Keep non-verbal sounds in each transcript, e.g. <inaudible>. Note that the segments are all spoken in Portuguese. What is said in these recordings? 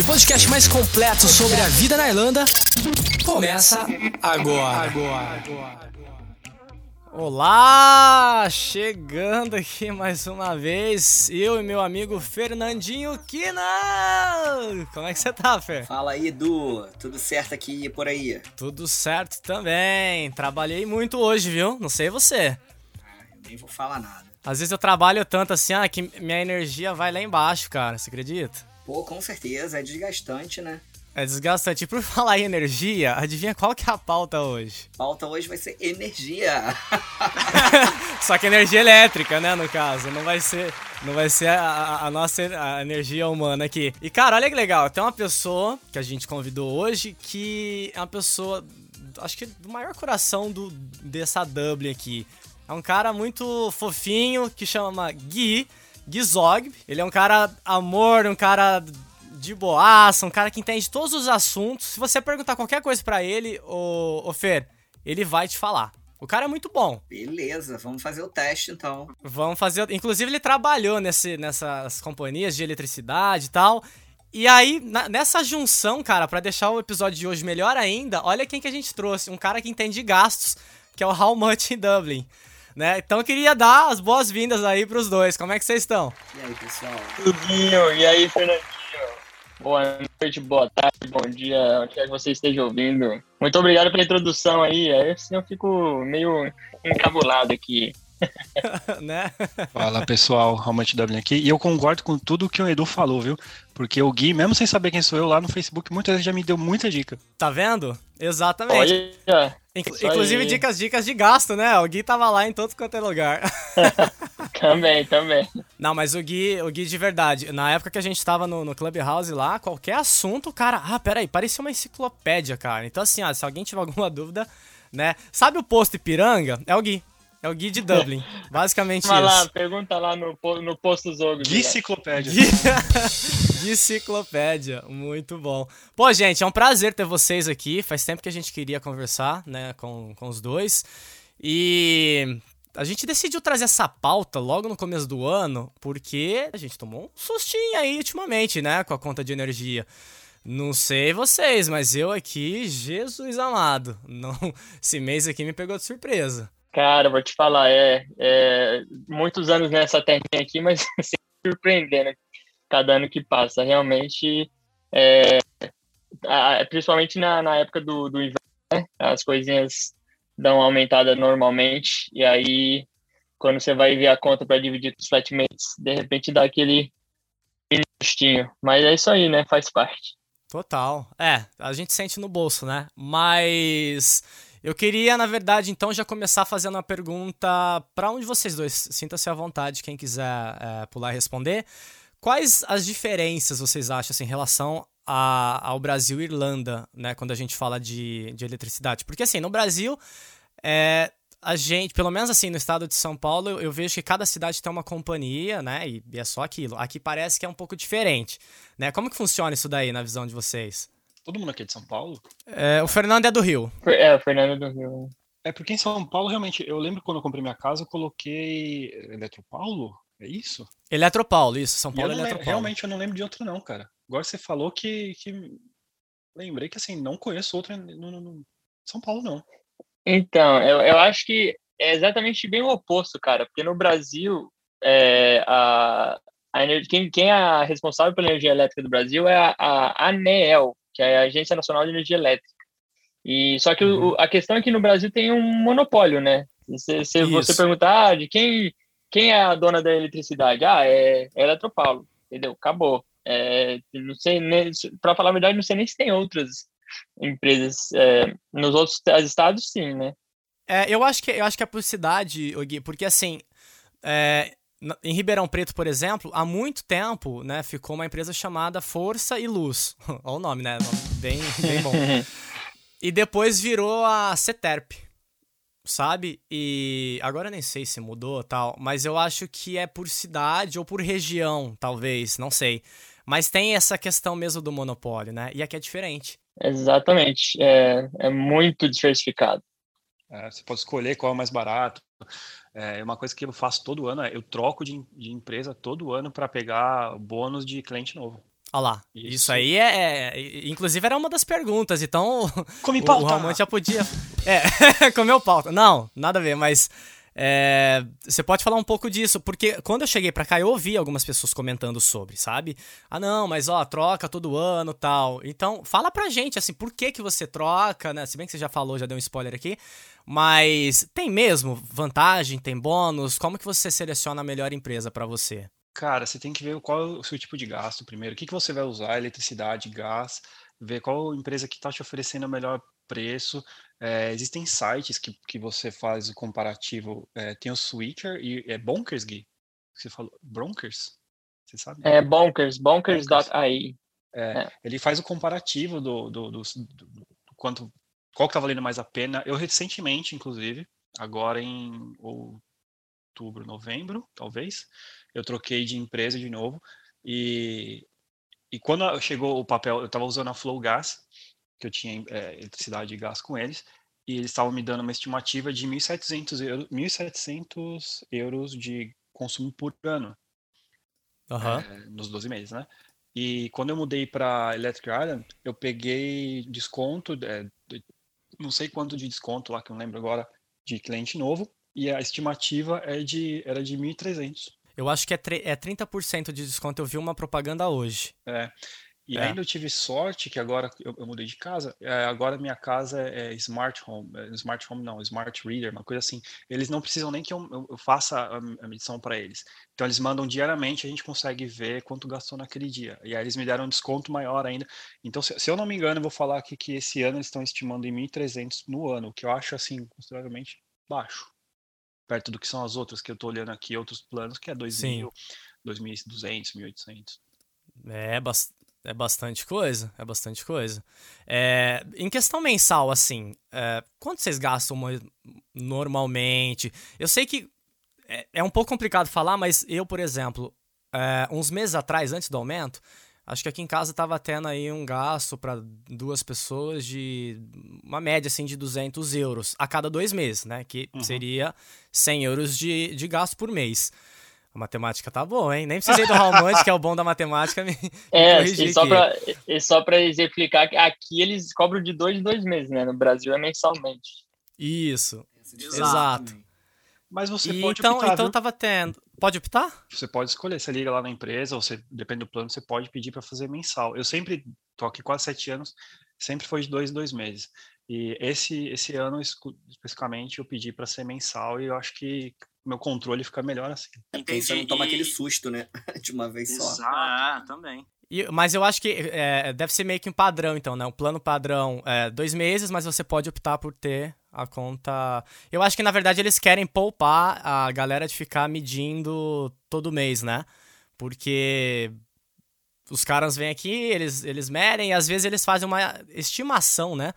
E o podcast mais completo sobre a vida na Irlanda começa agora. Olá! Chegando aqui mais uma vez, eu e meu amigo Fernandinho Kina! Como é que você tá, Fer? Fala aí, Edu. Tudo certo aqui e por aí? Tudo certo também. Trabalhei muito hoje, viu? Não sei você. Ah, eu nem vou falar nada. Às vezes eu trabalho tanto assim, ah, que minha energia vai lá embaixo, cara. Você acredita? Pô, com certeza. É desgastante, né? É desgastante. E por falar em energia, adivinha qual que é a pauta hoje? Pauta hoje vai ser energia. <laughs> Só que energia elétrica, né, no caso. Não vai ser, não vai ser a, a nossa a energia humana aqui. E, cara, olha que legal. Tem uma pessoa que a gente convidou hoje que é uma pessoa, acho que do maior coração do, dessa Dublin aqui. É um cara muito fofinho que chama Gui, Gizog. Ele é um cara amor, um cara de boaça, um cara que entende todos os assuntos. Se você perguntar qualquer coisa para ele, ô, ô Fer, ele vai te falar. O cara é muito bom. Beleza, vamos fazer o teste então. Vamos fazer. Inclusive, ele trabalhou nesse, nessas companhias de eletricidade e tal. E aí, na, nessa junção, cara, para deixar o episódio de hoje melhor ainda, olha quem que a gente trouxe. Um cara que entende de gastos, que é o How Much em Dublin. Né? Então eu queria dar as boas-vindas aí pros dois. Como é que vocês estão? E aí, pessoal? Tudinho, e aí, Fernandinho? Boa noite, boa tarde, bom dia, onde quer que você esteja ouvindo. Muito obrigado pela introdução aí, aí assim eu fico meio encabulado aqui. <laughs> <laughs> né? Fala pessoal, Realmente W aqui. E eu concordo com tudo que o Edu falou, viu? Porque o Gui, mesmo sem saber quem sou eu, lá no Facebook, muitas vezes já me deu muita dica. Tá vendo? Exatamente. Olha, Inclu inclusive aí. dicas, dicas de gasto, né? O Gui tava lá em todo quanto é lugar. <laughs> também, também. Não, mas o Gui, o Gui de verdade, na época que a gente tava no, no Clubhouse lá, qualquer assunto, cara, ah, peraí, parecia uma enciclopédia, cara. Então assim, ah, se alguém tiver <laughs> alguma dúvida, né? Sabe o posto Ipiranga? É o Gui. É o Gui de Dublin. <laughs> Basicamente Vai lá, isso. pergunta lá no, no posto Zogo. Enciclopédia. <laughs> Gui... Enciclopédia, muito bom. Pô, gente, é um prazer ter vocês aqui. Faz tempo que a gente queria conversar, né, com, com os dois. E a gente decidiu trazer essa pauta logo no começo do ano, porque a gente tomou um sustinho aí ultimamente, né, com a conta de energia. Não sei vocês, mas eu aqui, Jesus amado, <laughs> não, esse mês aqui me pegou de surpresa. Cara, vou te falar, é, é muitos anos nessa terrinha aqui, mas <laughs> sempre surpreendendo cada ano que passa. Realmente, é, a- principalmente na, na época do, do inverno, né, as coisinhas dão uma aumentada normalmente, e aí, quando você vai ver a conta para dividir os flatmates, de repente dá aquele mini sustinho. Mas é isso aí, né? Faz parte. Total. É, a gente sente no bolso, né? Mas eu queria, na verdade, então já começar fazendo uma pergunta para um de vocês dois. Sinta-se à vontade, quem quiser é, pular e responder. Quais as diferenças vocês acham assim, em relação a- ao Brasil e Irlanda, né? Quando a gente fala de, de eletricidade? Porque assim, no Brasil, é, a gente, pelo menos assim, no estado de São Paulo, eu, eu vejo que cada cidade tem uma companhia, né? E, e é só aquilo. Aqui parece que é um pouco diferente, né? Como que funciona isso daí na visão de vocês? Todo mundo aqui é de São Paulo? É, o Fernando é do Rio. É, o Fernando do Rio. É porque em São Paulo, realmente, eu lembro quando eu comprei minha casa, eu coloquei Eletropaulo? É isso? Eletropaulo, isso. São Paulo é Eletropaulo. realmente eu não lembro de outro, não, cara. Agora você falou que. que... Lembrei que assim, não conheço outro no, no- no São Paulo, não. Então, eu, eu acho que é exatamente bem o oposto, cara, porque no Brasil, é, a, a quem, quem é a responsável pela energia elétrica do Brasil é a, a ANEEL, que é a Agência Nacional de Energia Elétrica. E só que o- Uhum. a questão é que no Brasil tem um monopólio, né? Se, se você perguntar ah, de quem, quem é a dona da eletricidade, ah, é, é Eletropaulo, entendeu? Acabou. É, não sei, para falar a verdade, não sei nem se tem outras empresas é, nos outros estados, sim, né? É, eu acho que eu acho que é por cidade, ô Gui, porque assim, é, em Ribeirão Preto, por exemplo, há muito tempo, né, ficou uma empresa chamada Força e Luz. <laughs> Olha o nome, né? Bem, bem bom. <laughs> E depois virou a CETERP, sabe? E agora eu nem sei se mudou tal, mas eu acho que é por cidade ou por região, talvez, não sei. Mas tem essa questão mesmo do monopólio, né? E aqui é diferente. Exatamente. É, é muito diversificado. É, você pode escolher qual é o mais barato. É uma coisa que eu faço todo ano, é eu troco de, de empresa todo ano para pegar bônus de cliente novo. Olha lá, isso, isso aí é, é, Inclusive era uma das perguntas, então. Come <laughs> pauta! O Ramon já podia. É, <laughs> comeu pauta. Não, nada a ver, mas. É, você pode falar um pouco disso, porque quando eu cheguei para cá eu ouvi algumas pessoas comentando sobre, sabe? Ah, não, mas ó, troca todo ano tal. Então, fala pra gente, assim, por que que você troca, né? Se bem que você já falou, já deu um spoiler aqui, mas tem mesmo vantagem, tem bônus? Como que você seleciona a melhor empresa para você? Cara, você tem que ver qual é o seu tipo de gasto primeiro. O que, que você vai usar, eletricidade, gás, ver qual empresa que está te oferecendo o melhor preço. É, existem sites que, que você faz o comparativo. É, tem o Switcher e é Bonkers, Gui? Você falou Bronkers? Você sabe? É Bonkers, bonkers.ai. É, é. Ele faz o comparativo do, do, do, do, do quanto qual que tá valendo mais a pena. Eu recentemente, inclusive, agora em outubro, novembro, talvez, eu troquei de empresa de novo e e quando chegou o papel, eu estava usando a Flow Gas, que eu tinha é, eletricidade e gás com eles, e eles estavam me dando uma estimativa de 1.700 euros, 1.700 euros de consumo por ano. Uhum. É, nos 12 meses, né? E quando eu mudei para Electric Island, eu peguei desconto, é, não sei quanto de desconto lá, que eu não lembro agora, de cliente novo, e a estimativa é de, era de 1.300. Eu acho que é, é 30% de desconto, eu vi uma propaganda hoje. É, e é. ainda eu tive sorte que agora eu, eu mudei de casa. É, agora minha casa é smart home, é, smart home não, smart reader, uma coisa assim. Eles não precisam nem que eu, eu, eu faça a, a medição para eles. Então eles mandam diariamente, a gente consegue ver quanto gastou naquele dia. E aí eles me deram um desconto maior ainda. Então, se, se eu não me engano, eu vou falar aqui que esse ano eles estão estimando em 1.300 no ano, o que eu acho assim consideravelmente baixo. Perto do que são as outras que eu estou olhando aqui, outros planos, que é 2.000, 2.200, 1.800. É, bastante é bastante coisa, é bastante coisa. É, em questão mensal, assim, é, quanto vocês gastam normalmente? Eu sei que é, é, um pouco complicado falar, mas eu, por exemplo, é, uns meses atrás, antes do aumento, acho que aqui em casa estava tendo aí um gasto para duas pessoas de uma média assim de 200 euros a cada dois meses, né? Que uhum. seria 100 euros de, de gasto por mês. A matemática tá boa, hein? Nem precisei do Raumante, que é o bom da matemática. Me, <laughs> é, e só, pra, e só pra exemplificar, aqui eles cobram de dois em dois meses, né? No Brasil é mensalmente. Isso, exato. Mas você e pode então, optar, Então viu? tava tendo... Pode optar? Você pode escolher, você liga lá na empresa, ou você, depende do plano, você pode pedir para fazer mensal. Eu sempre, tô aqui quase sete anos, sempre foi de dois em dois meses. E esse, esse ano, especificamente, eu pedi para ser mensal e eu acho que meu controle fica melhor assim. É porque você não toma aquele susto, né? <laughs> De uma vez Exato. só. Ah, também. E, mas eu acho que é, deve ser meio que um padrão, então, né? O plano padrão é dois meses, mas você pode optar por ter a conta. Eu acho que na verdade eles querem poupar a galera de ficar medindo todo mês, né? Porque os caras vêm aqui, eles, eles medem e às vezes eles fazem uma estimação, né?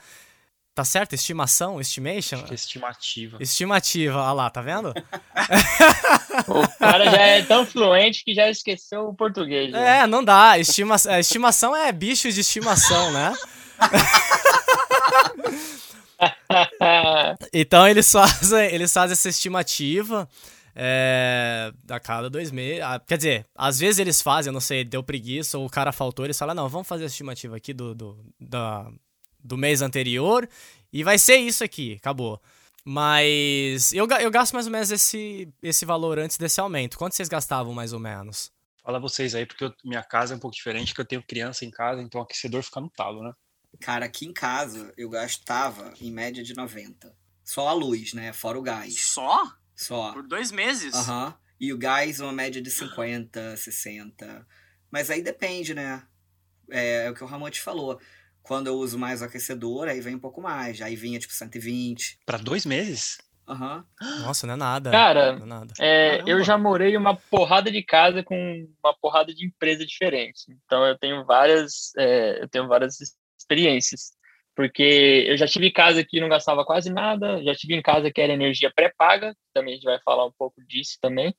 Tá certo? Estimação? Estimation? Acho que é estimativa. Estimativa, olha lá, tá vendo? <laughs> <laughs> o cara já é tão fluente que já esqueceu o português. Né? É, não dá. Estima... Estimação é bicho de estimação, né? <laughs> então eles fazem, eles fazem essa estimativa é, a cada dois meses. Quer dizer, às vezes eles fazem, eu não sei, deu preguiça ou o cara faltou, eles falam, não, vamos fazer a estimativa aqui do, do, da, do mês anterior e vai ser isso aqui, acabou. Mas eu, eu gasto mais ou menos esse, esse valor antes desse aumento. Quanto vocês gastavam mais ou menos? Fala vocês aí, porque eu, minha casa é um pouco diferente, que eu tenho criança em casa, então o aquecedor fica no talo, né? Cara, aqui em casa eu gastava em média de 90. Só a luz, né? Fora o gás. Só? Só. Por dois meses? Aham. Uhum. E o gás, uma média de 50, 60. Mas aí depende, né? É, é o que o Ramon te falou. Quando eu uso mais o aquecedor, aí vem um pouco mais. Aí vinha tipo 120. Para dois meses? Aham. Uhum. Nossa, não é nada. Cara, não é nada. É, eu já morei uma porrada de casa com uma porrada de empresa diferente. Então eu tenho várias, é, eu tenho várias experiências. porque eu já tive casa que não gastava quase nada, já tive em casa que era energia pré-paga, também a gente vai falar um pouco disso também.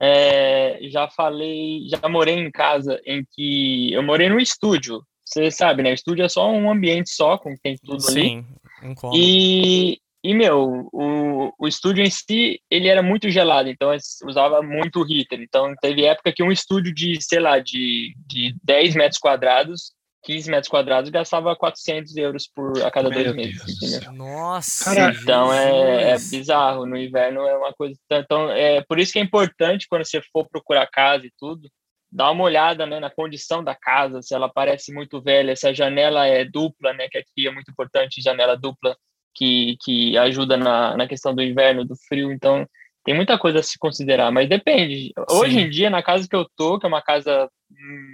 É, já falei, já morei em casa em que eu morei no estúdio. Você sabe, né? O estúdio é só um ambiente só, com tem tudo Sim, ali. um E, e, meu, o, o estúdio em si, ele era muito gelado, então usava muito heater. Então, teve época que um estúdio de, sei lá, de, de 10 metros quadrados 15 metros quadrados gastava 400 euros por a cada Meu dois meses. Nossa! Cara, então é, é, bizarro. No inverno é uma coisa. Então, é por isso que é importante quando você for procurar casa e tudo, dar uma olhada né, na condição da casa, se ela parece muito velha, se a janela é dupla, né? Que aqui é muito importante, janela dupla, que, que ajuda na, na questão do inverno, do frio. Então, tem muita coisa a se considerar, mas depende. Hoje em dia, na casa que eu tô, que é uma casa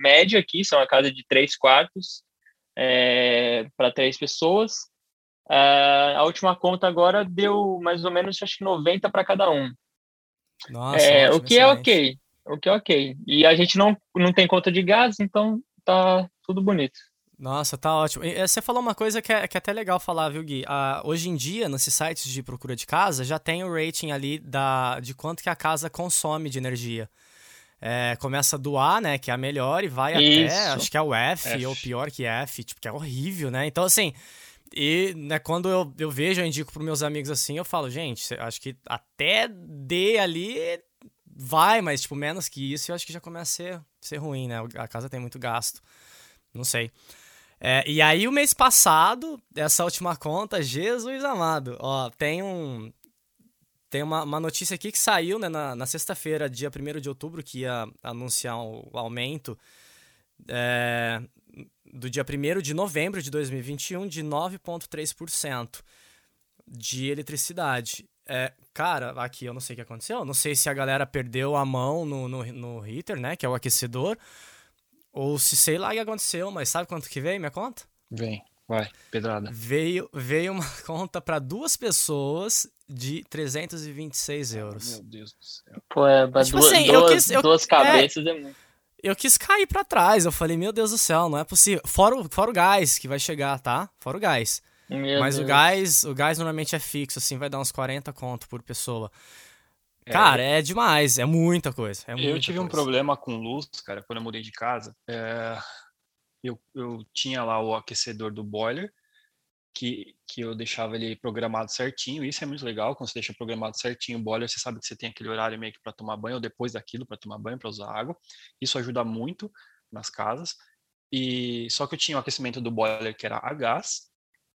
média aqui, são uma casa de três quartos é, para três pessoas. É, a última conta agora deu mais ou menos, acho que 90 para cada um. Nossa, é, ótimo, o que é ok. O que é ok. E a gente não, não tem conta de gás, então tá tudo bonito. Nossa, tá ótimo. E você falou uma coisa que é, que é até legal falar, viu, Gui? Ah, hoje em dia, nesses sites de procura de casa, já tem o rating ali da, de quanto que a casa consome de energia. É, começa do A, né, que é a melhor, e vai Isso. até, acho que é o F, F, ou pior que F, tipo, que é horrível, né? Então, assim, e né, quando eu, eu vejo, eu indico para meus amigos assim, eu falo, gente, acho que até D ali vai, mas, tipo, menos que isso, eu acho que já começa a ser, ser ruim, né? A casa tem muito gasto. Não sei. É, e aí, o mês passado, essa última conta, Jesus amado, ó, tem um. Tem uma, uma notícia aqui que saiu né, na, na sexta-feira, dia 1 de outubro, que ia anunciar o, aumento é, do dia 1 de novembro de 2021 de 9,3% de eletricidade. É, cara, aqui eu não sei o que aconteceu. Não sei se a galera perdeu a mão no, no, no heater, né? Que é o aquecedor. Ou se sei lá o que aconteceu, mas sabe quanto que veio minha conta? Vem, vai, pedrada. Veio, veio uma <laughs> conta para duas pessoas de 326 euros. Meu Deus do céu. Pô, é, mas tipo duas, assim, duas, quis, eu, duas cabeças é, é muito. Eu quis cair para trás, eu falei, meu Deus do céu, não é possível. Fora o, fora o gás que vai chegar, tá? Fora o gás. Meu Mas Deus. o gás, o gás normalmente é fixo, assim, vai dar uns 40 conto por pessoa. É, cara, é demais, é muita coisa. É muita eu tive coisa. um problema com luz, cara, quando eu mudei de casa. É, eu, eu tinha lá o aquecedor do boiler, que, que eu deixava ele programado certinho. Isso é muito legal, quando você deixa programado certinho o boiler, você sabe que você tem aquele horário meio que para tomar banho, ou depois daquilo para tomar banho, para usar água. Isso ajuda muito nas casas. E só que eu tinha o aquecimento do boiler que era a gás,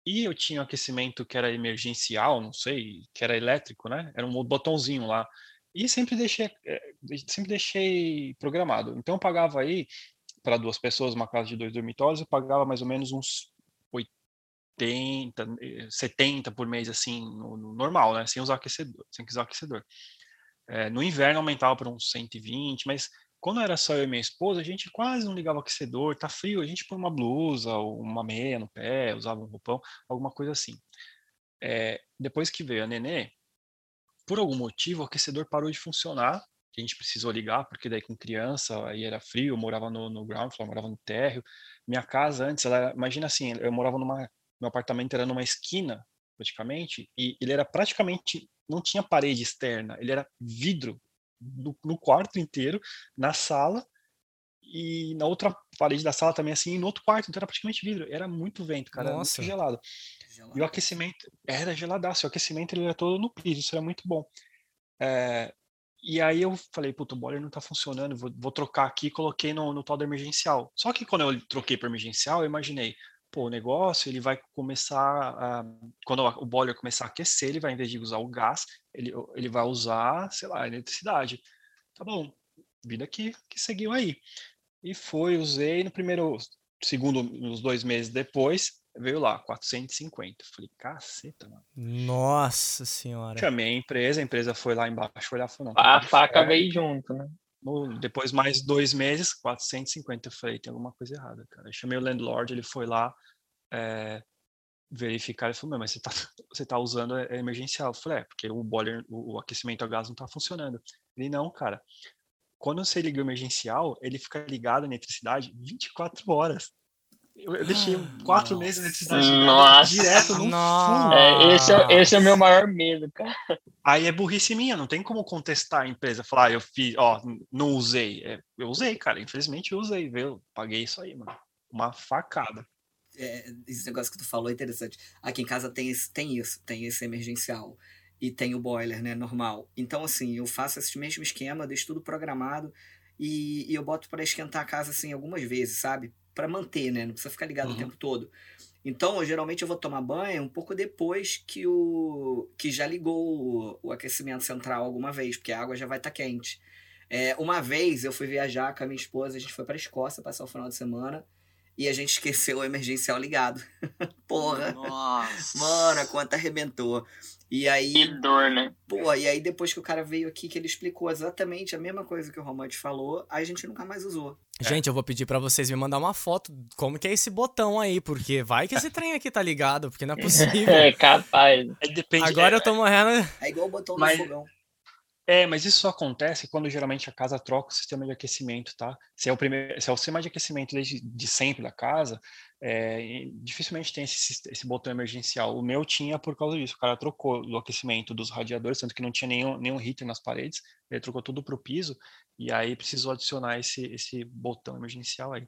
e eu tinha um aquecimento que era emergencial, não sei, que era elétrico, né? Era um botãozinho lá. E sempre deixei, eh, sempre deixei programado. Então eu pagava aí, para duas pessoas, uma casa de dois dormitórios, eu pagava mais ou menos uns 80, 70 eh, por mês, assim, no, no normal, né? Sem usar aquecedor, sem usar aquecedor. É, no inverno aumentava para uns 120, mas quando era só eu e minha esposa, a gente quase não ligava o aquecedor, tá frio, a gente põe uma blusa, uma meia no pé, usava um roupão, alguma coisa assim. É, depois que veio a nenê, por algum motivo o aquecedor parou de funcionar, a gente precisou ligar, porque daí com criança, aí era frio, eu morava no, no ground floor, morava no térreo. Minha casa antes, ela, imagina assim, eu morava numa, meu apartamento era numa esquina, praticamente, e ele era praticamente, não tinha parede externa, ele era vidro no, no, quarto inteiro, na sala, e na outra parede da sala também, assim, e no outro quarto, então era praticamente vidro. Era muito vento, cara, era muito gelado. E o aquecimento era geladaço, o aquecimento ele era todo no piso, isso era muito bom. É, e aí eu falei, puto, o boiler não tá funcionando, vou, vou trocar aqui coloquei no, no tal do emergencial. Só que quando eu troquei para emergencial, eu imaginei, pô, o negócio ele vai começar a, quando o boiler começar a aquecer, ele vai, em vez de usar o gás, ele, ele vai usar, sei lá, a eletricidade. Tá bom, vida que, que seguiu aí. E foi, usei no primeiro, segundo, nos dois meses depois, veio lá, 450. Falei, caceta, mano. Nossa senhora. Chamei a empresa, a empresa foi lá embaixo olhar, falou, não. A tá faca veio junto, né? No, depois mais dois meses, 450. Eu falei, tem alguma coisa errada, cara. Eu chamei o landlord, ele foi lá é, verificar. Ele falou, mas você tá, <laughs> você tá usando é, emergencial. Eu falei, é, porque o boiler, o, o aquecimento a gás não tá funcionando. Ele, não, cara. Quando você liga o emergencial, ele fica ligado na eletricidade 24 horas. Eu, deixei quatro Nossa. meses na eletricidade Nossa. direto no full. É, esse, é, esse é o meu maior medo, cara. Aí é burrice minha, não tem como contestar a empresa, falar, ah, eu fiz, ó, não usei. É, eu usei, cara, infelizmente eu usei, viu? Paguei isso aí, mano. Uma facada. É, esse negócio que tu falou é interessante. Aqui em casa tem, esse, tem isso, tem esse emergencial. E tem o boiler, né, normal. Então, assim, eu faço esse mesmo esquema, deixo tudo programado. E, e eu boto para esquentar a casa, assim, algumas vezes, sabe? Para manter, né? Não precisa ficar ligado Uhum. o tempo todo. Então, eu, geralmente eu vou tomar banho um pouco depois que o que já ligou o, o aquecimento central alguma vez, porque a água já vai estar quente. É, uma vez eu fui viajar com a minha esposa, a gente foi para Escócia passar o final de semana e a gente <laughs> esqueceu o emergencial ligado. Porra, Nossa. mano, a conta arrebentou. E aí, Que dor, né? pô, e aí depois que o cara veio aqui, que ele explicou exatamente a mesma coisa que o Romante falou, aí a gente nunca mais usou. Gente, eu vou pedir pra vocês me mandar uma foto como que é esse botão aí, porque vai que esse trem aqui tá ligado, porque não é <laughs> possível. É capaz. Depende. Agora eu tô morrendo. É igual o botão Mas- do fogão. É, mas isso só acontece quando geralmente a casa troca o sistema de aquecimento, tá? Se é o primeiro, se é o sistema de aquecimento desde de sempre da casa, é, dificilmente tem esse, esse botão emergencial. O meu tinha por causa disso. O cara trocou o aquecimento dos radiadores, tanto que não tinha nenhum, nenhum heater nas paredes. Ele trocou tudo para o piso e aí precisou adicionar esse, esse botão emergencial aí.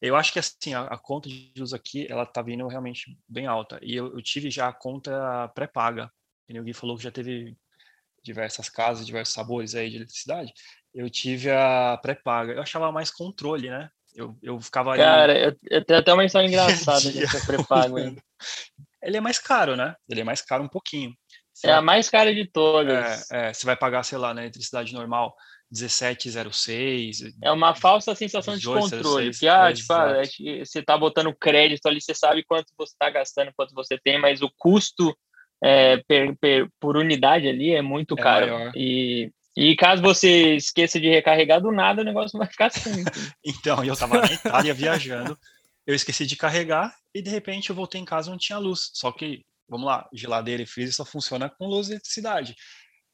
Eu acho que assim a, a conta de luz aqui ela tá vindo realmente bem alta e eu, eu tive já a conta pré-paga. O Gui falou que já teve diversas casas, diversos sabores aí de eletricidade, eu tive a pré-paga. Eu achava mais controle, né? Eu, eu ficava ali. Cara, eu, eu tenho até uma história <laughs> engraçada dessa pré-pago aí. <laughs> Ele é mais caro, né? Ele é mais caro um pouquinho. Você É a vai- mais cara de todas. é, é, você vai pagar, sei lá, na eletricidade normal, 17,06. É uma falsa sensação de 18, controle. 16, Que, ah, é, tipo, ah, é você tá botando crédito ali, você sabe quanto você tá gastando, quanto você tem, mas o custo é, per- per- por unidade ali é muito É caro. maior. E, e caso você esqueça de recarregar do nada, o negócio vai ficar assim. <laughs> Então, eu tava na Itália viajando, eu esqueci de carregar e de repente eu voltei em casa e não tinha luz. Só que, vamos lá, geladeira e freezer só funciona com luz e eletricidade.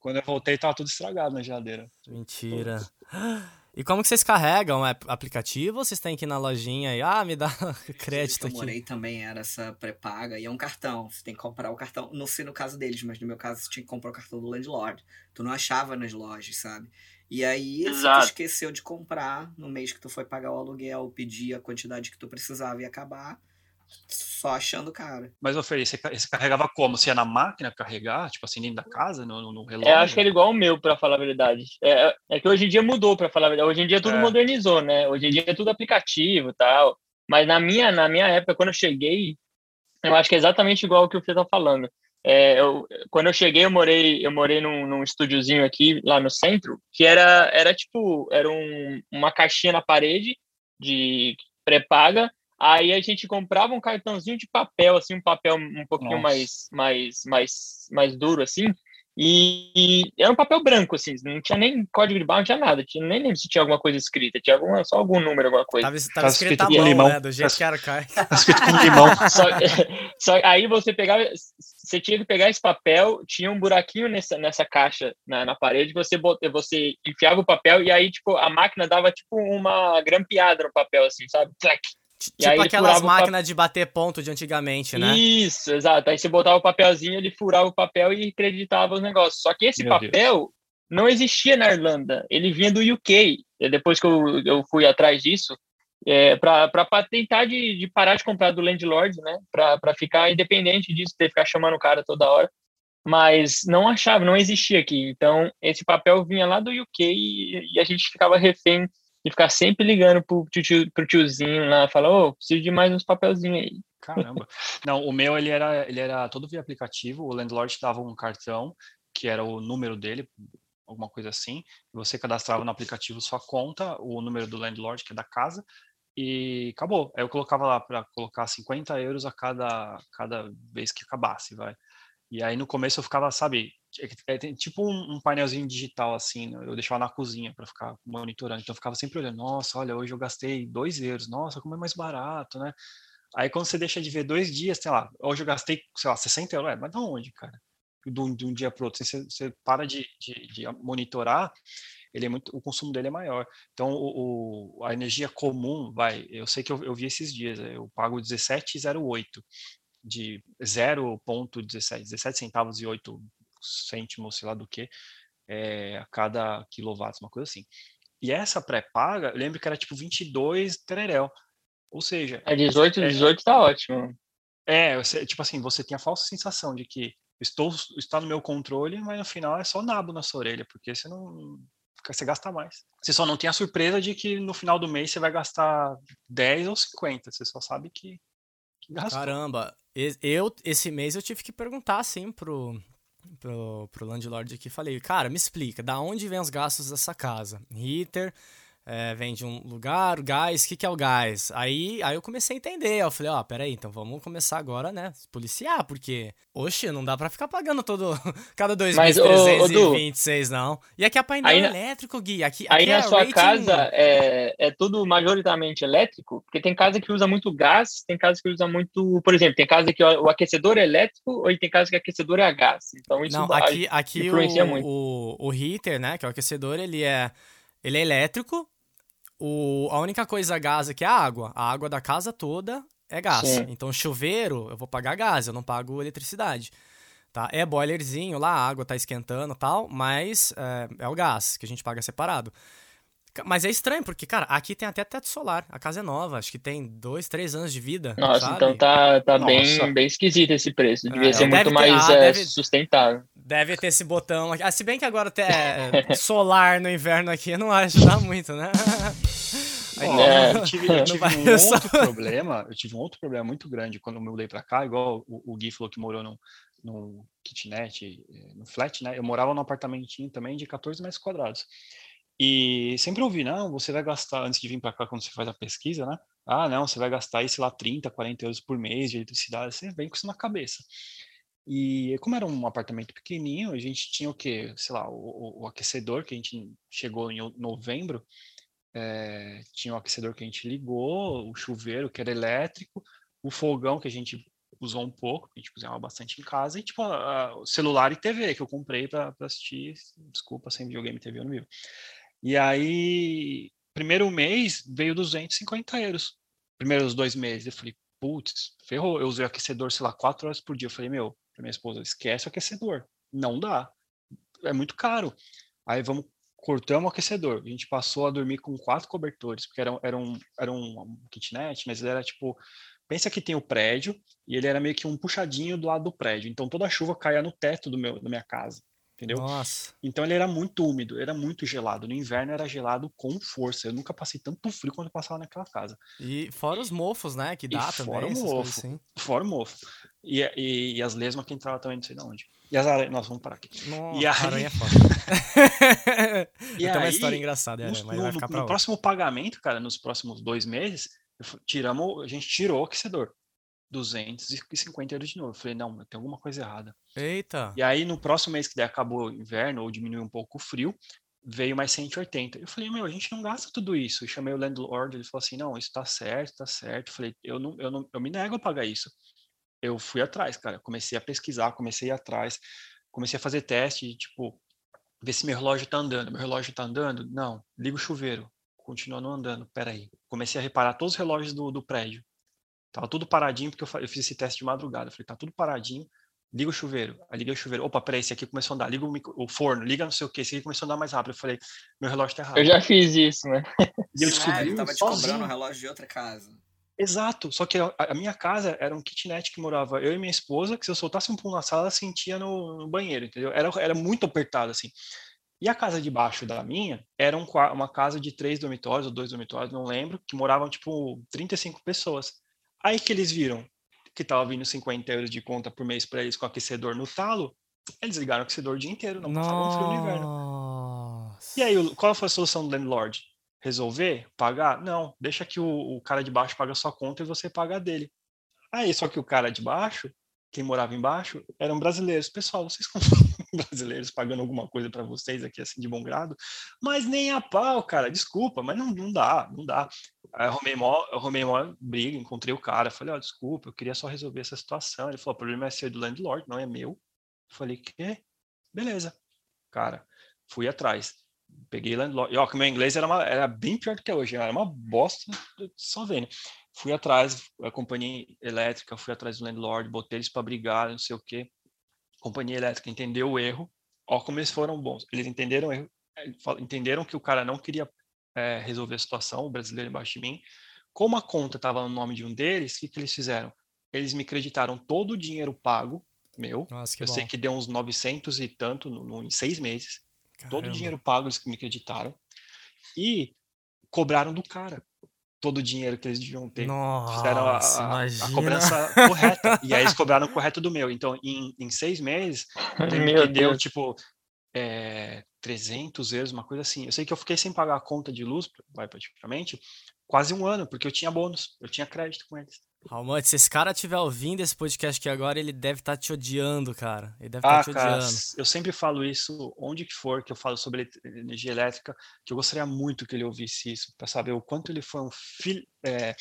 Quando eu voltei, tava tudo estragado na geladeira. Mentira. E como que vocês carregam? É aplicativo ou vocês têm que ir na lojinha e, ah, me dá <laughs> crédito que eu aqui? morei também era essa pré-paga e é um cartão. Você tem que comprar o cartão. Não sei no caso deles, mas no meu caso você tinha que comprar o cartão do landlord. Tu não achava nas lojas, sabe? E aí, se Exato. tu esqueceu de comprar no mês que tu foi pagar o aluguel, pedir a quantidade que tu precisava e acabar, só achando caro. Mas, ô Feliz, você, você carregava como? Você ia na máquina carregar, tipo assim, dentro da casa, no, no- no relógio? É, acho que era igual o meu, pra falar a verdade. É, é que hoje em dia mudou, pra falar a verdade. Hoje em dia tudo É. modernizou, né? Hoje em dia é tudo aplicativo e tal. Mas na minha, na minha época, quando eu cheguei, eu acho que é exatamente igual o que o Fê tá falando. É, eu, quando eu cheguei, eu morei, eu morei num, num estúdiozinho aqui, lá no centro, que era, era tipo, era um, uma caixinha na parede de pré-paga. Aí a gente comprava um cartãozinho de papel, assim, um papel um pouquinho Nossa. mais, mais, mais, mais duro, assim. E, e era um papel branco, assim, não tinha nem código de barra, não tinha nada. Tinha, nem lembro se tinha alguma coisa escrita, tinha alguma, só algum número, alguma coisa. Tava, tava Tá escrito escrito com mão, limão. né? Do jeito Tá- que era cai. <laughs> Tá escrito com limão. <laughs> Só, só aí você pegava, você tinha que pegar esse papel, tinha um buraquinho nessa, nessa caixa na, na parede, você bot, você enfiava o papel e aí tipo a máquina dava tipo uma grampeada no papel assim, sabe? Clac. E aí Tipo aquelas máquinas de bater ponto de antigamente, né? Isso, exato. Aí você botava o papelzinho, ele furava o papel e acreditava os negócios. Só que esse Meu Deus. papel não existia na Irlanda, ele vinha do UK. E Depois que eu, eu fui atrás disso, é, para tentar de, de parar de comprar do landlord, né? Para ficar independente disso, ter que ficar chamando o cara toda hora. Mas não achava, não existia aqui. Então, esse papel vinha lá do UK e, e a gente ficava refém de ficar sempre ligando pro, tio, pro tiozinho lá, falar, ô, preciso de mais uns papelzinhos aí. Caramba. Não, o meu ele era, ele era todo via aplicativo. O landlord dava um cartão que era o número dele, alguma coisa assim. e Você cadastrava no aplicativo sua conta, o número do landlord que é da casa e acabou. Aí eu colocava lá para colocar 50 euros a cada cada vez que acabasse, vai. E aí no começo eu ficava, sabe, é é, tipo um, um painelzinho digital assim, né, eu deixava na cozinha para ficar monitorando. Então eu ficava sempre olhando, nossa, olha, hoje eu gastei 2 euros, nossa, como é mais barato, né? Aí quando você deixa de ver dois dias, sei lá, hoje eu gastei, sei lá, 60 euros, é, mas de onde, cara? um, de um dia para outro. Você, você para de, de, de, monitorar, ele é muito, o consumo dele é maior. Então, o, o a energia comum, vai, eu sei que eu, eu vi esses dias, eu pago 17,08 de 0,17 17 centavos e 8 cêntimos, sei lá do que, é, a cada quilowatt, uma coisa assim. E essa pré-paga, eu lembro que era tipo 22 tereréu. Ou seja... É 18, 18 é, tá ótimo. É, você, tipo assim, você tem a falsa sensação de que estou está no meu controle, mas no final é só nabo na sua orelha, porque você não você gasta mais. Você só não tem a surpresa de que no final do mês você vai gastar 10 ou 50, você só sabe que, que gastou. Caramba, eu esse mês eu tive que perguntar assim pro pro, pro landlord aqui, falei, cara, me explica, da onde vem os gastos dessa casa? Heater, é, vem de um lugar, gás, o que, que é o gás? Aí, aí eu comecei a entender. Eu falei, ó, oh, peraí, então vamos começar agora, né? Policiar, porque, oxe, não dá pra ficar pagando todo, <laughs> cada 2.326, não. E aqui é painel aí, elétrico, Gui. Aqui, aqui aí é na sua rating... casa é, é tudo majoritariamente elétrico? Porque tem casa que usa muito gás, tem casa que usa muito. Por exemplo, tem casa que o aquecedor é elétrico ou tem casa que o aquecedor é a gás. Então isso não, aqui, aqui influencia o, muito. O, o heater, né? Que é o aquecedor, ele é. Ele é elétrico, o, a única coisa gás aqui é a água. A água da casa toda é gás. Sim. Então, chuveiro, eu vou pagar gás, eu não pago eletricidade. Tá? É boilerzinho lá, a água tá esquentando tal, mas é, é o gás que a gente paga separado. Mas é estranho, porque, cara, aqui tem até teto solar. A casa é nova, acho que tem dois, três anos de vida. Nossa, sabe? então tá, tá bem, bem esquisito esse preço. Devia é, ser muito ter, mais ah, é, deve, sustentável. Deve ter esse botão aqui. Ah, se bem que agora até é, solar no inverno aqui não vai ajudar muito, né? <laughs> Oh, é. Eu tive, eu <laughs> tive um outro problema, eu tive um outro problema muito grande quando eu mudei para cá, igual o, o Gui falou que morou num, num kitnet, eh, no flat, né? Eu morava num apartamentinho também de 14 metros quadrados. E sempre ouvi, não, você vai gastar, antes de vir para cá, quando você faz a pesquisa, né? Ah, não, você vai gastar aí, sei lá, 30, 40 euros por mês de eletricidade, você vem com isso na cabeça. E como era um apartamento pequenininho, a gente tinha o quê? Sei lá, o, o aquecedor, que a gente chegou em novembro, é, tinha o aquecedor que a gente ligou, o chuveiro que era elétrico, o fogão que a gente usou um pouco, a gente cozinhava bastante em casa, e tipo, o celular e TV que eu comprei para assistir, desculpa, sem videogame TV eu não vivo. E aí, primeiro mês veio 250 euros. Primeiros dois meses, eu falei, putz, ferrou. Eu usei o aquecedor, sei lá, quatro horas por dia. Eu falei, meu, pra minha esposa, esquece o aquecedor. Não dá. É muito caro. Aí vamos, cortamos o aquecedor. A gente passou a dormir com quatro cobertores, porque era, era, um, era um kitnet, mas ele era tipo. Pensa que tem o prédio e ele era meio que um puxadinho do lado do prédio. Então toda a chuva caía no teto do meu, da minha casa entendeu? Nossa. Então ele era muito úmido, era muito gelado. No inverno era gelado com força. Eu nunca passei tanto frio quando eu passava naquela casa. E fora os mofos, né? Que dá e também. Fora o mofo. Assim. Fora o mofo. E, e, e as lesmas que entravam também, não sei de onde. E as aranhas. Nossa, vamos parar aqui. Nossa, e aí... aranha é foda. <laughs> e tem uma história engraçada, no, mas vai ficar no, no próximo pagamento, cara, nos próximos dois meses, tiramos, a gente tirou o aquecedor. 250 euros de novo. Eu falei, não, tem alguma coisa errada. Eita! E aí, no próximo mês que daí acabou o inverno, ou diminuiu um pouco o frio, veio mais 180. Eu falei, meu, a gente não gasta tudo isso. Eu chamei o landlord, ele falou assim, não, isso tá certo, tá certo. Eu falei, eu não, eu não, eu me nego a pagar isso. Eu fui atrás, cara. Comecei a pesquisar, comecei a ir atrás, comecei a fazer teste, tipo, ver se meu relógio tá andando. Meu relógio tá andando? Não. Liga o chuveiro. Continua não andando. Peraí. Comecei a reparar todos os relógios do, do prédio. Tava tudo paradinho, porque eu, eu fiz esse teste de madrugada. Eu falei, tá tudo paradinho, liga o chuveiro. Aí liga o chuveiro. Opa, peraí, esse aqui começou a andar. Liga o, micro, o, forno, liga não sei o que, esse aqui começou a andar mais rápido. Eu falei, meu relógio tá errado. Eu já fiz isso, né? E eu descobri. Ah, ele tava te cobrando o relógio de outra casa. Exato, só que a, a, minha casa era um kitnet que morava eu e minha esposa, que se eu soltasse um pulo na sala, ela sentia no, no, banheiro, entendeu? Era, era muito apertado, assim. E a casa de baixo da minha era um, uma casa de três dormitórios ou dois dormitórios, não lembro, que moravam, tipo, 35 pessoas. Aí que eles viram que estava vindo 50 euros de conta por mês para eles com aquecedor no talo, eles ligaram o aquecedor o dia inteiro, não passavam frio no inverno. E aí, qual foi a solução do landlord? Resolver? Pagar? Não, deixa que o, o cara de baixo paga a sua conta e você paga a dele. Aí, só que o cara de baixo, quem morava embaixo, eram brasileiros. Pessoal, vocês <laughs> <laughs> brasileiros pagando alguma coisa para vocês aqui, assim, de bom grado, mas nem a pau, cara, desculpa, mas não, não dá, não dá. Aí eu arrumei mó, eu arrumei mó briga, encontrei o cara, falei, ó, oh, desculpa, eu queria só resolver essa situação. Ele falou, o problema é ser do landlord, não é meu. Falei, que? Beleza. Cara, fui atrás. Peguei landlord. E ó, que meu inglês era, uma, era bem pior do que hoje. Era uma bosta, só vendo. Fui atrás, a companhia elétrica, fui atrás do landlord, botei eles para brigar, não sei o quê. Companhia elétrica entendeu o erro. Ó, como eles foram bons. Eles entenderam o erro, entenderam que o cara não queria é, resolver a situação, o brasileiro embaixo de mim. Como a conta estava no nome de um deles, o que, que eles fizeram? Eles me creditaram todo o dinheiro pago meu. Nossa, que eu bom. sei que deu uns 900 e tanto no, no, em seis meses. Todo o Caramba. dinheiro pago eles me acreditaram. E cobraram do cara todo o dinheiro que eles deviam ter. Fizeram a, Nossa, a- a cobrança correta. E aí eles cobraram correto do meu. Então, em, em seis meses, <laughs> Meu que deu, Deus. tipo, é, 300 euros, uma coisa assim. Eu sei que eu fiquei sem pagar a conta de luz, vai praticamente, quase um ano, porque eu tinha bônus, eu tinha crédito com eles. Almante, se esse cara estiver ouvindo esse podcast aqui agora, ele deve estar te odiando, cara. Ele deve estar Ah, te cara, odiando. eu sempre falo isso, onde que for que eu falo sobre energia elétrica, que eu gostaria muito que ele ouvisse isso, para saber o quanto ele foi um filho é,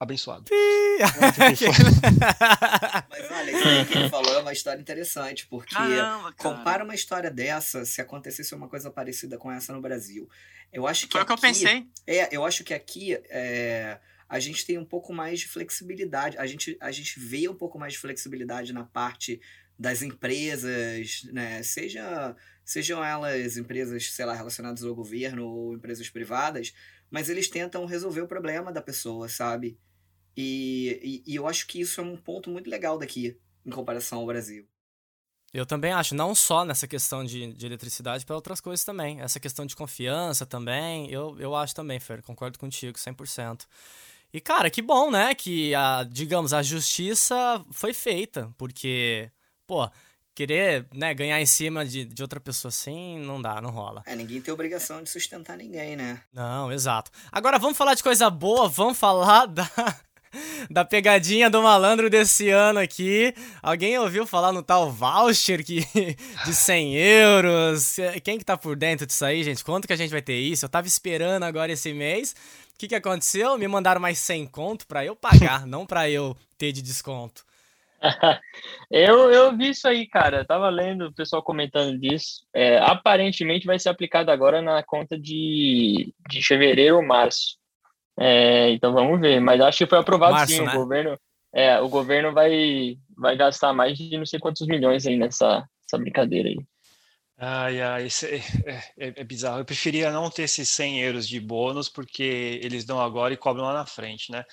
abençoado. <laughs> <laughs> Mas olha, isso aí que ele falou é uma história interessante, porque Caramba, cara. compara uma história dessa se acontecesse uma coisa parecida com essa no Brasil. Eu acho que Foi o que eu pensei. É, eu acho que aqui é, a gente tem um pouco mais de flexibilidade. A gente, a gente vê um pouco mais de flexibilidade na parte das empresas, né? Seja, sejam elas empresas, sei lá, relacionadas ao governo ou empresas privadas, mas eles tentam resolver o problema da pessoa, sabe? E, e, e eu acho que isso é um ponto muito legal daqui, em comparação ao Brasil. Eu também acho, não só nessa questão de, de eletricidade, para outras coisas também. Essa questão de confiança também, eu, eu acho também, Fer, concordo contigo, 100%. E, cara, que bom, né, que, a, digamos, a justiça foi feita, porque, pô, querer, né, ganhar em cima de, de outra pessoa assim, não dá, não rola. É, ninguém tem obrigação de sustentar ninguém, né? Não, exato. Agora vamos falar de coisa boa, vamos falar <laughs> da, da pegadinha do malandro desse ano aqui. Alguém ouviu falar no tal voucher que, <laughs> de 100 euros? Quem que tá por dentro disso aí, gente? Quanto que a gente vai ter isso? Eu tava esperando agora esse mês. O que que aconteceu? Me mandaram mais 100 conto pra eu pagar, <laughs> não pra eu ter de desconto. <laughs> Eu, eu vi isso aí, cara. Eu tava lendo o pessoal comentando disso. É, aparentemente vai ser aplicado agora na conta de, de fevereiro ou março. É, então vamos ver. Mas acho que foi aprovado Março, sim. né? O governo, é, o governo vai, vai gastar mais de não sei quantos milhões aí nessa essa brincadeira aí. Ai, ai, isso é, é- é- é bizarro. Eu preferia não ter esses 100 euros de bônus, porque eles dão agora e cobram lá na frente, né?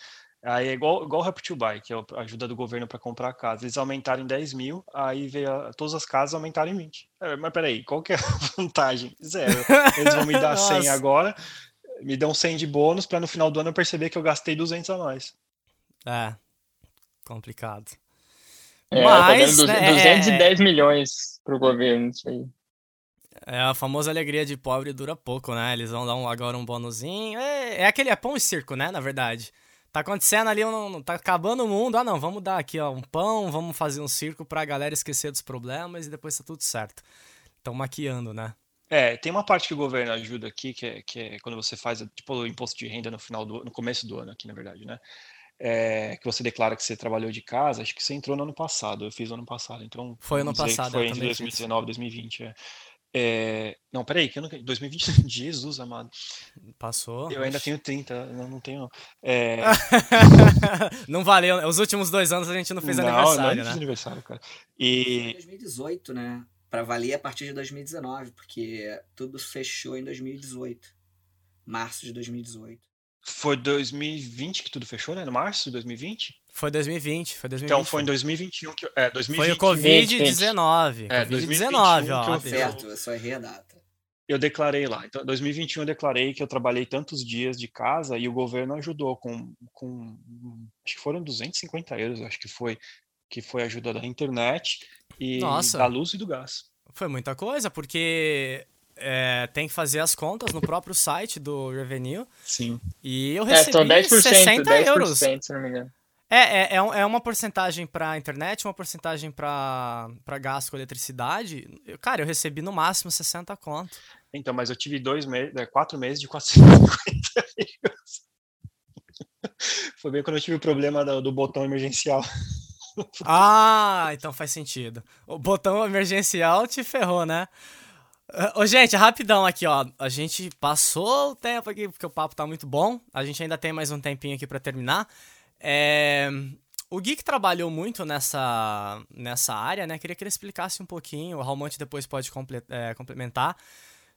Aí é igual, igual o Help to Buy, que é a ajuda do governo para comprar a casa. Eles aumentaram em 10 mil, aí veio a- todas as casas aumentaram em 20. É, mas peraí, qual que é a <laughs> vantagem? Zero. Eles vão me dar 100 Nossa. agora, me dão 100 de bônus, para no final do ano eu perceber que eu gastei 200 a mais. É, complicado. É, Mas, tá dando né, 210 milhões pro governo isso aí. É, a famosa alegria de pobre dura pouco, né? Eles vão dar um- agora um bonuzinho. É, é aquele é pão e circo, né? Na verdade. Tá acontecendo ali, um, tá acabando o mundo. Ah, não, vamos dar aqui, ó, um pão, vamos fazer um circo pra galera esquecer dos problemas e depois tá tudo certo. Estão maquiando, né? É, tem uma parte que o governo ajuda aqui, que é, que é quando você faz tipo, o imposto de renda no final do no começo do ano aqui, na verdade, né? É, que você declara que você trabalhou de casa, acho que você entrou no ano passado, eu fiz no ano passado, então Foi ano passado, foi entre também fiz. 2019 e 2020. É. É, não, peraí, que ano que 2020, Jesus amado, Passou. eu ainda tenho 30, não, não tenho. É, <laughs> não valeu. Os últimos dois anos a gente não fez não, aniversário, não né? fiz aniversário, cara. Em E 2018, né? Pra valer a partir de 2019, porque tudo fechou em 2018. Março de 2018. Foi 2020 que tudo fechou, né? No março de 2020? Foi 2020, foi 2020. Então foi em 2021 que eu, é, 2020 Foi o Covid. Covid-19. É, Covid-19, 2021 ó. que eu. Certo, eu só errei a data. Eu declarei lá. Então, 2021 eu declarei que eu trabalhei tantos dias de casa e o governo ajudou com, com acho que foram 250 euros, acho que foi, que foi a ajuda da internet e Nossa. da luz e do gás. Foi muita coisa, porque é, tem que fazer as contas no próprio site do Revenue. Sim. E eu É, recebi são 10%, 60 10%, euros. se não me engano. É, é, é, um- é uma porcentagem pra internet, uma porcentagem pra, pra gasto com eletricidade. Eu- Cara, eu recebi no máximo 60 conto. Então, mas eu tive dois meses, quatro meses de 450 euros. <laughs> Foi bem quando eu tive o problema do, do botão emergencial. Ah, então faz sentido. O botão emergencial te ferrou, né? Ô, gente, rapidão aqui, ó. A gente passou o tempo aqui, porque o papo tá muito bom. A gente ainda tem mais um tempinho aqui para terminar. É... O que trabalhou muito nessa, nessa área, né? Queria que ele explicasse um pouquinho, o Ralmonte depois pode é, complementar,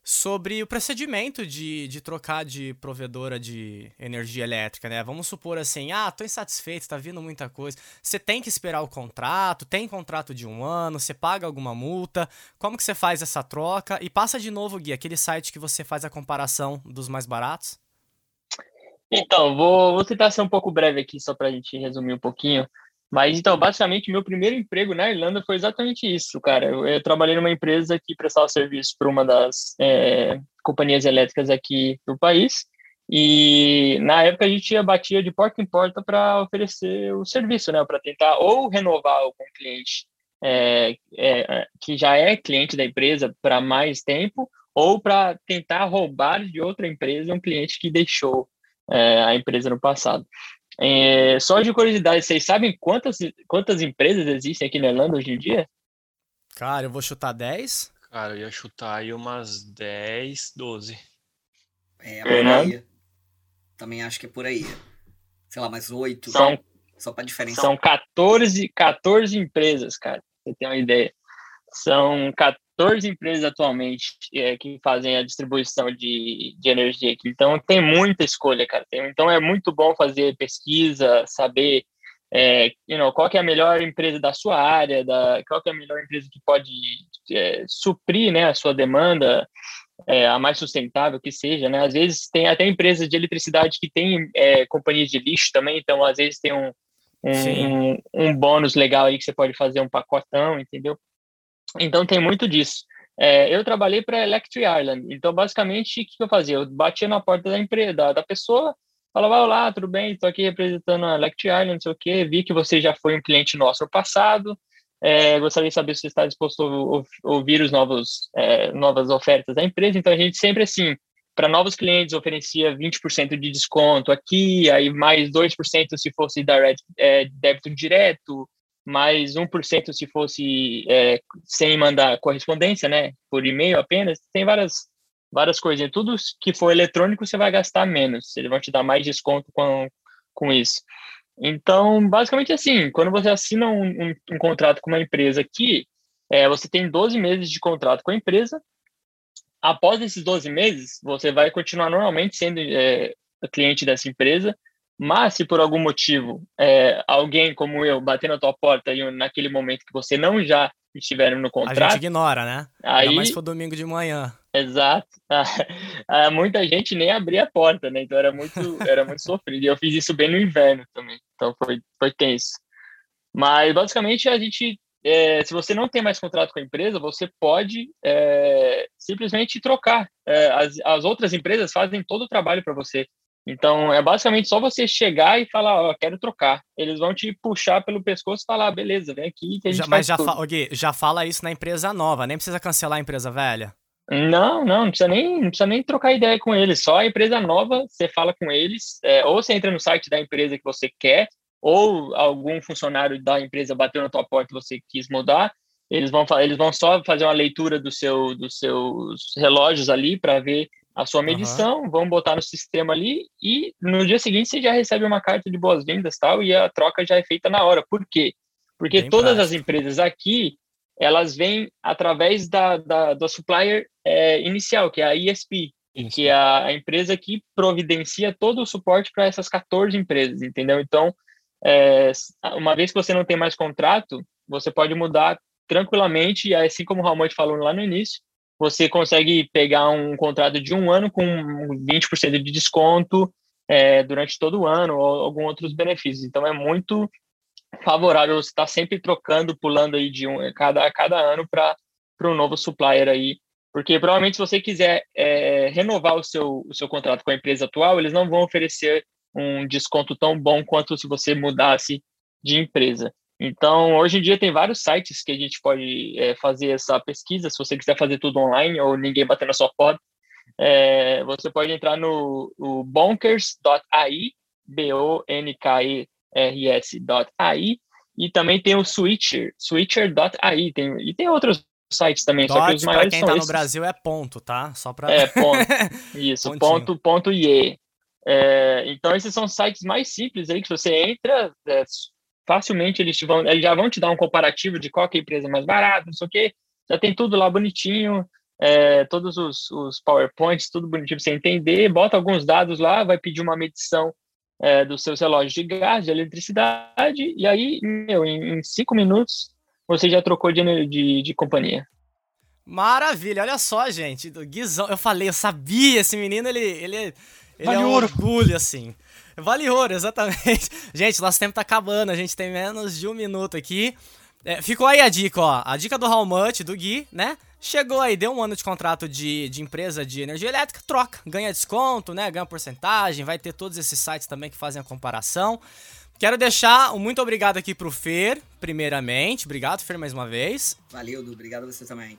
sobre o procedimento de, de trocar de provedora de energia elétrica, né? Vamos supor assim, ah, tô insatisfeito, tá vindo muita coisa. Você tem que esperar o contrato, tem contrato de um ano, você paga alguma multa. Como que você faz essa troca? E passa de novo, Gui, aquele site que você faz a comparação dos mais baratos. Então, vou, vou tentar ser um pouco breve aqui, só para a gente resumir um pouquinho. Mas, então, basicamente, meu primeiro emprego na Irlanda foi exatamente isso, cara. Eu, eu trabalhei numa empresa que prestava serviço para uma das é, companhias elétricas aqui do país. E na época a gente batia de porta em porta para oferecer o serviço, né? Para tentar ou renovar algum cliente é, é, que já é cliente da empresa para mais tempo, ou para tentar roubar de outra empresa um cliente que deixou é, a empresa no passado. É, só de curiosidade, vocês sabem quantas, quantas empresas existem aqui na Irlanda hoje em dia? Cara, eu vou chutar 10. Cara, eu ia chutar aí umas 10, 12. É, por aí. Também acho que é por aí. Sei lá, mais 8. São, só para diferença. São 14, 14 empresas, cara. Você tem uma ideia. São 14 empresas atualmente é, que fazem a distribuição de, de energia aqui. Então, tem muita escolha, cara. Tem, então, é muito bom fazer pesquisa, saber é, you know, qual é a melhor empresa da sua área, da, qual é a melhor empresa que pode é, suprir né, a sua demanda, é, a mais sustentável que seja. Né? Às vezes, tem até empresas de eletricidade que tem é, companhias de lixo também, então, às vezes, tem um, um, um, um bônus legal aí que você pode fazer um pacotão, entendeu? Então tem muito disso. É, eu trabalhei para Electric Ireland, então basicamente o que eu fazia? Eu batia na porta da empresa, da, da pessoa, falava: Olá, tudo bem? Estou aqui representando a Electric Ireland, não sei o quê. Vi que você já foi um cliente nosso no passado. É, gostaria de saber se você está disposto a ouvir os novos, é, novas ofertas da empresa. Então a gente sempre assim, para novos clientes oferecia 20% de desconto aqui, aí mais 2% se fosse direct, é, débito direto, mais 1% se fosse é, sem mandar correspondência, né, por e-mail apenas, tem várias, várias coisinhas. Tudo que for eletrônico você vai gastar menos, eles vão te dar mais desconto com, com isso. Então, basicamente assim, quando você assina um, um, um contrato com uma empresa aqui, é, você tem 12 meses de contrato com a empresa, após esses 12 meses, você vai continuar normalmente sendo é, cliente dessa empresa, mas se por algum motivo é, alguém como eu bater na tua porta e naquele momento que você não já estiver no contrato. A gente ignora, né? Aí, Ainda mais for domingo de manhã. Exato. <laughs> Ah, muita gente nem abria a porta, né? Então era muito, era muito <laughs> sofrido. E eu fiz isso bem no inverno também. Então foi, foi tenso. Mas basicamente a gente. É, se você não tem mais contrato com a empresa, você pode é, simplesmente trocar. É, as, as outras empresas fazem todo o trabalho para você. Então, é basicamente só você chegar e falar, ó, oh, quero trocar. Eles vão te puxar pelo pescoço e falar, beleza, vem aqui que a gente já, Mas já, fa Gui, já fala isso na empresa nova, nem precisa cancelar a empresa velha. Não, não, não precisa nem, não precisa nem trocar ideia com eles. Só a empresa nova, você fala com eles, é, ou você entra no site da empresa que você quer, ou algum funcionário da empresa bateu na tua porta e você quis mudar, eles vão, eles vão só fazer uma leitura do seu, dos seus relógios ali para ver a sua medição, uhum. vamos botar no sistema ali e no dia seguinte você já recebe uma carta de boas-vindas tal e a troca já é feita na hora. Por quê? Porque Bem todas prático. as empresas aqui elas vêm através da, da, da supplier é, inicial, que é a ISP, Isso. que é a, a, empresa que providencia todo o suporte para essas 14 empresas, entendeu? Então, é, uma vez que você não tem mais contrato, você pode mudar tranquilamente, e assim como o Ramon falou lá no início, você consegue pegar um contrato de um ano com 20% de desconto é, durante todo o ano ou alguns outros benefícios. Então é muito favorável você estar tá sempre trocando, pulando aí de um cada cada ano para para um novo supplier aí, porque provavelmente se você quiser é, renovar o seu o seu contrato com a empresa atual, eles não vão oferecer um desconto tão bom quanto se você mudasse de empresa. Então, hoje em dia tem vários sites que a gente pode é, fazer essa pesquisa, se você quiser fazer tudo online ou ninguém bater na sua porta. É, você pode entrar no, bonkers.ai, B-O-N-K-E-R-S.ai, E também tem o Switcher, switcher.ai, tem, e tem outros sites também, Dot, só que os maiores quem são tá esses. no Brasil é ponto, tá? Só pra... É, ponto. <laughs> Isso, Pontinho. ponto, ponto IE. É, então, esses são sites mais simples aí que você entra, é, facilmente eles, te vão, eles já vão te dar um comparativo de qual que é a empresa mais barata, não sei o quê. Já tem tudo lá bonitinho, é, todos os, os PowerPoints, tudo bonitinho pra você entender. Bota alguns dados lá, vai pedir uma medição é, dos seus relógios de gás, de eletricidade, e aí, meu, em, em cinco minutos você já trocou de, de, de companhia. Maravilha, olha só, gente. Do Guizão, eu falei, eu sabia, esse menino, ele, ele, ele Vale é um ouro. orgulho, assim. Vale ouro, exatamente. <laughs> Gente, nosso tempo tá acabando, a gente tem menos de um minuto aqui. É, ficou aí a dica, ó. A dica do How Much, do Gui, né? Chegou aí, deu um ano de contrato de, de empresa de energia elétrica, troca, ganha desconto, né? Ganha porcentagem, vai ter todos esses sites também que fazem a comparação. Quero deixar um muito obrigado aqui pro Fer, primeiramente. Obrigado, Fer, mais uma vez. Valeu, Du. Obrigado a você também.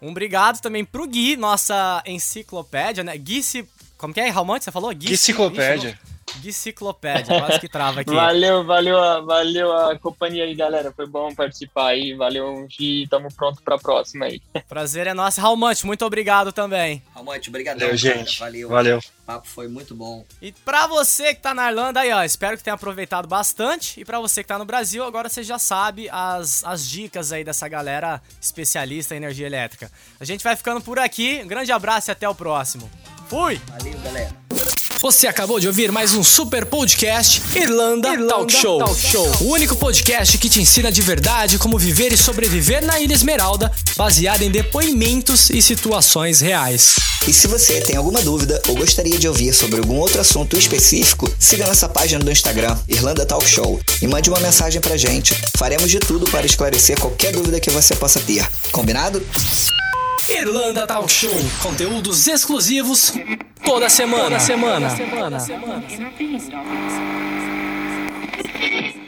Um obrigado também pro Gui, nossa enciclopédia, né? Gui, se... como que é? How much você falou? Gui, Enciclopédia. Gui Enciclopédia, quase que trava aqui. Valeu, valeu, a- valeu a companhia aí, galera. Foi bom participar aí. Valeu e tamo pronto pra próxima aí. Prazer é nosso. Much, muito obrigado também. Almote, obrigadão, Valeu, gente. Valeu. Valeu. O papo foi muito bom. E pra você que tá na Irlanda aí, ó, espero que tenha aproveitado bastante. E pra você que tá no Brasil, agora você já sabe as, as dicas aí dessa galera especialista em energia elétrica. A gente vai ficando por aqui. Um grande abraço e até o próximo. Fui! Valeu, galera. Você acabou de ouvir mais um super podcast Irlanda, Talk, Show. O único podcast que te ensina de verdade como viver e sobreviver na Ilha Esmeralda, baseado em depoimentos e situações reais. E se você tem alguma dúvida ou gostaria de ouvir sobre algum outro assunto específico, siga nossa página do Instagram, Irlanda Talk Show, e mande uma mensagem pra gente. Faremos de tudo para esclarecer qualquer dúvida que você possa ter. Combinado? Irlanda Talk Show. Conteúdos exclusivos toda semana. Toda semana. Internet off.